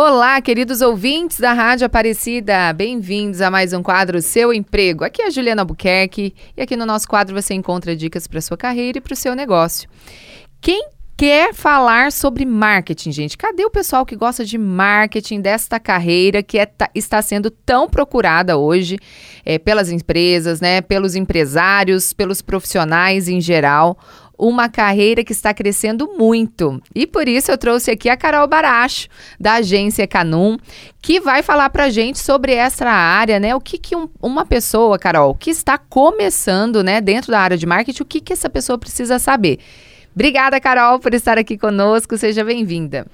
Olá, queridos ouvintes da Rádio Aparecida, bem-vindos a mais um quadro Seu Emprego. Aqui é a Juliana Albuquerque e aqui no nosso quadro você encontra dicas para sua carreira e para o seu negócio. Quem quer falar sobre marketing, gente? Cadê o pessoal que gosta de marketing desta carreira que é, tá, está sendo tão procurada hoje é, pelas empresas, né, pelos empresários, pelos profissionais em geral? Uma carreira que está crescendo muito. E por isso eu trouxe aqui a Carol Baracho, da agência Canum, que vai falar para gente sobre essa área, né? O que, que um, uma pessoa, Carol, que está começando, né, dentro da área de marketing, o que, que essa pessoa precisa saber. Obrigada, Carol, por estar aqui conosco. Seja bem-vinda.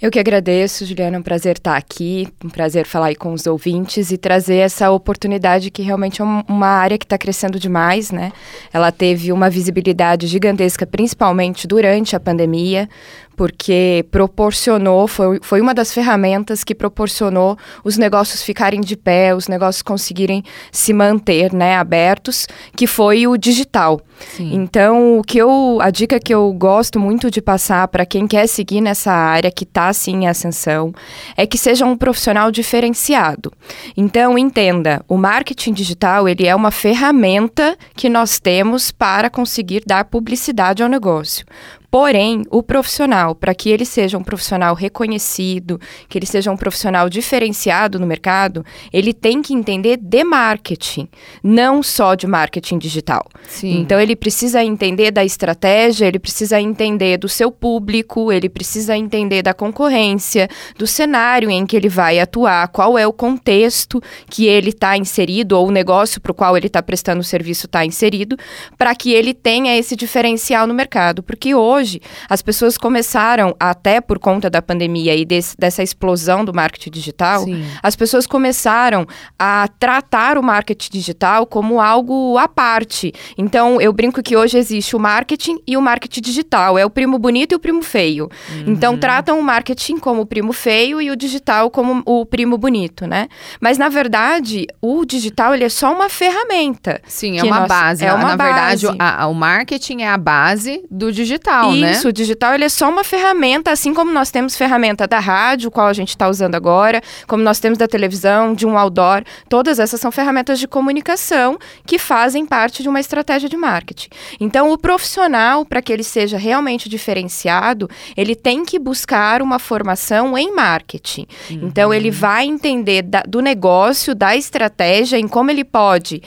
Eu que agradeço, Juliana, é um prazer estar aqui, um prazer falar aí com os ouvintes e trazer essa oportunidade que realmente é uma área que está crescendo demais, né? Ela teve uma visibilidade gigantesca, principalmente durante a pandemia, porque proporcionou, foi, foi uma das ferramentas que proporcionou os negócios ficarem de pé, os negócios conseguirem se manter, né, abertos, que foi o digital. Sim. Então, o que eu, a dica que eu gosto muito de passar para quem quer seguir nessa área, que está assim em ascensão, é que seja um profissional diferenciado. Então, entenda, o marketing digital, ele é uma ferramenta que nós temos para conseguir dar publicidade ao negócio. Porém, o profissional, para que ele seja um profissional reconhecido, que ele seja um profissional diferenciado no mercado, ele tem que entender de marketing, não só de marketing digital. Sim. Então, ele precisa entender da estratégia, ele precisa entender do seu público, ele precisa entender da concorrência, do cenário em que ele vai atuar, qual é o contexto que ele está inserido ou o negócio para o qual ele está prestando o serviço está inserido, para que ele tenha esse diferencial no mercado. Porque hoje, hoje, as pessoas começaram, até por conta da pandemia e desse, dessa explosão do marketing digital, Sim. as pessoas começaram a tratar o marketing digital como algo à parte. Então, eu brinco que hoje existe o marketing e o marketing digital. É o primo bonito e o primo feio. Uhum. Então, tratam o marketing como o primo feio e o digital como o primo bonito, né? Mas, na verdade, o digital ele é só uma ferramenta. Sim, é uma nós, base. É uma na base. verdade, a, a, o marketing é a base do digital digital, né? Isso, o digital ele é só uma ferramenta, assim como nós temos ferramenta da rádio, qual a gente está usando agora, como nós temos da televisão, de um outdoor, todas essas são ferramentas de comunicação que fazem parte de uma estratégia de marketing. Então, o profissional, para que ele seja realmente diferenciado, ele tem que buscar uma formação em marketing. Uhum. Então, ele vai entender da, do negócio, da estratégia, em como ele pode,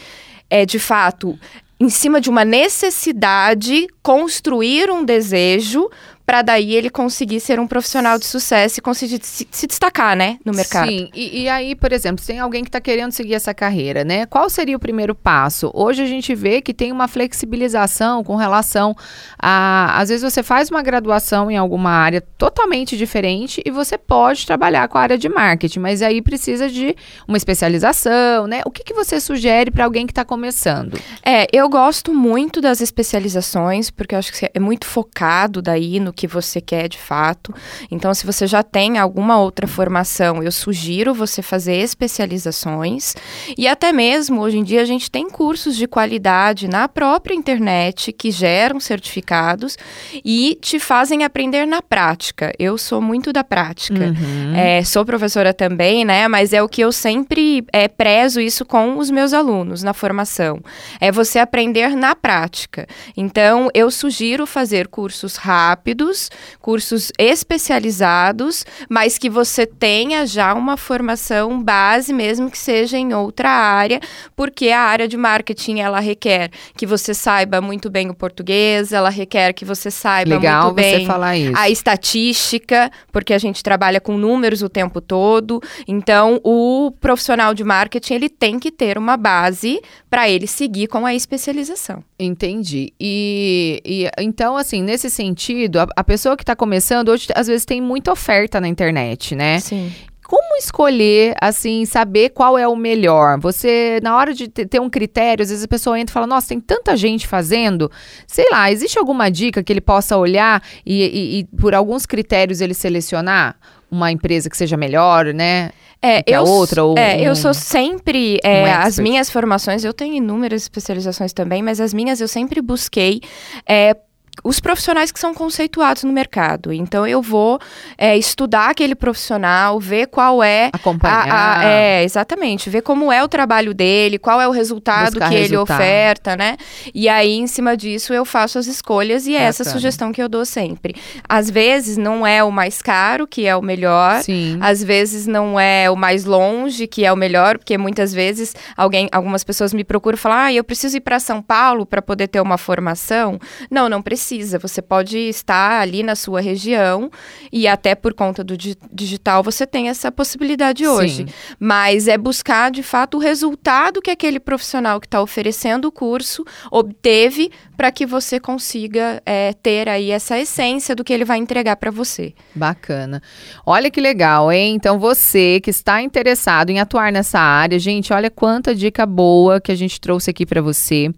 é, de fato, em cima de uma necessidade, construir um desejo para daí ele conseguir ser um profissional de sucesso e conseguir se, se destacar, né, no mercado. Sim, e, e aí, por exemplo, se tem alguém que está querendo seguir essa carreira, né, qual seria o primeiro passo? Hoje a gente vê que tem uma flexibilização com relação a, às vezes você faz uma graduação em alguma área totalmente diferente e você pode trabalhar com a área de marketing, mas aí precisa de uma especialização, né? O que, que você sugere para alguém que está começando? É, eu gosto muito das especializações, porque eu acho que é muito focado daí no que você quer de fato. Então, se você já tem alguma outra formação, eu sugiro você fazer especializações. E até mesmo, hoje em dia, a gente tem cursos de qualidade na própria internet que geram certificados e te fazem aprender na prática. Eu sou muito da prática. Uhum. É, sou professora também, né? Mas é o que eu sempre é, prezo isso com os meus alunos na formação. É você aprender na prática. Então, eu sugiro fazer cursos rápidos cursos, cursos especializados, mas que você tenha já uma formação base, mesmo que seja em outra área, porque a área de marketing ela requer que você saiba muito bem o português, ela requer que você saiba Legal muito bem a estatística, porque a gente trabalha com números o tempo todo. Então, o profissional de marketing ele tem que ter uma base para ele seguir com a especialização. Entendi. E, e então, assim, nesse sentido, a, a pessoa que está começando, hoje, às vezes, tem muita oferta na internet, né? Sim. Como escolher, assim, saber qual é o melhor? Você, na hora de ter um critério, às vezes a pessoa entra e fala, nossa, tem tanta gente fazendo. Sei lá, existe alguma dica que ele possa olhar e, e, e por alguns critérios ele selecionar uma empresa que seja melhor, né? É, eu, a outra ou é, um, eu sou sempre é, um as minhas formações, eu tenho inúmeras especializações também, mas as minhas eu sempre busquei é, os profissionais que são conceituados no mercado. Então eu vou é, estudar aquele profissional, ver qual é acompanhar, a, a, é exatamente, ver como é o trabalho dele, qual é o resultado que resultado. ele oferta, né? E aí em cima disso eu faço as escolhas e é essa sugestão que eu dou sempre. Às vezes não é o mais caro que é o melhor, Sim. às vezes não é o mais longe que é o melhor, porque muitas vezes alguém, algumas pessoas me procuram e falam: "Ah, eu preciso ir para São Paulo para poder ter uma formação". Não, não precisa. Você pode estar ali na sua região e até por conta do di digital você tem essa possibilidade hoje. Sim. Mas é buscar de fato o resultado que aquele profissional que está oferecendo o curso obteve para que você consiga é, ter aí essa essência do que ele vai entregar para você. Bacana. Olha que legal, hein? Então você que está interessado em atuar nessa área, gente, olha quanta dica boa que a gente trouxe aqui para você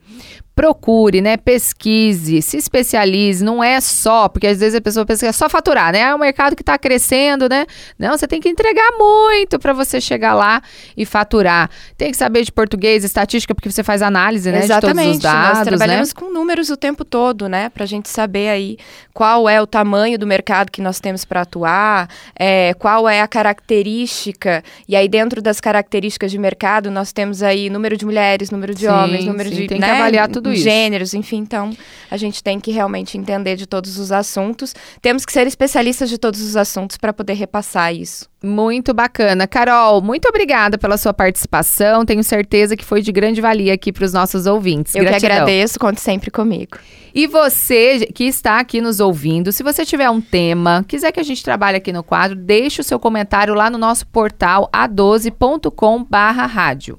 procure, né? Pesquise, se especialize. Não é só, porque às vezes a pessoa pensa que é só faturar, né? É um mercado que está crescendo, né? Não, você tem que entregar muito para você chegar lá e faturar. Tem que saber de português, estatística, porque você faz análise, né? Exatamente. De todos os dados, Nós trabalhamos né? com números o tempo todo, né? Para a gente saber aí qual é o tamanho do mercado que nós temos para atuar, é, qual é a característica. E aí, dentro das características de mercado, nós temos aí número de mulheres, número de sim, homens, número sim, de. Tem né? que avaliar tudo isso. Gêneros, enfim. Então, a gente tem que realmente entender de todos os assuntos. Temos que ser especialistas de todos os assuntos para poder repassar isso. Muito bacana. Carol, muito obrigada pela sua participação. Tenho certeza que foi de grande valia aqui para os nossos ouvintes. Eu Gratidão. que agradeço, conte sempre comigo. E você que está aqui nos ouvindo, se você tiver um tema, quiser que a gente trabalhe aqui no quadro, deixe o seu comentário lá no nosso portal a12.com/rádio.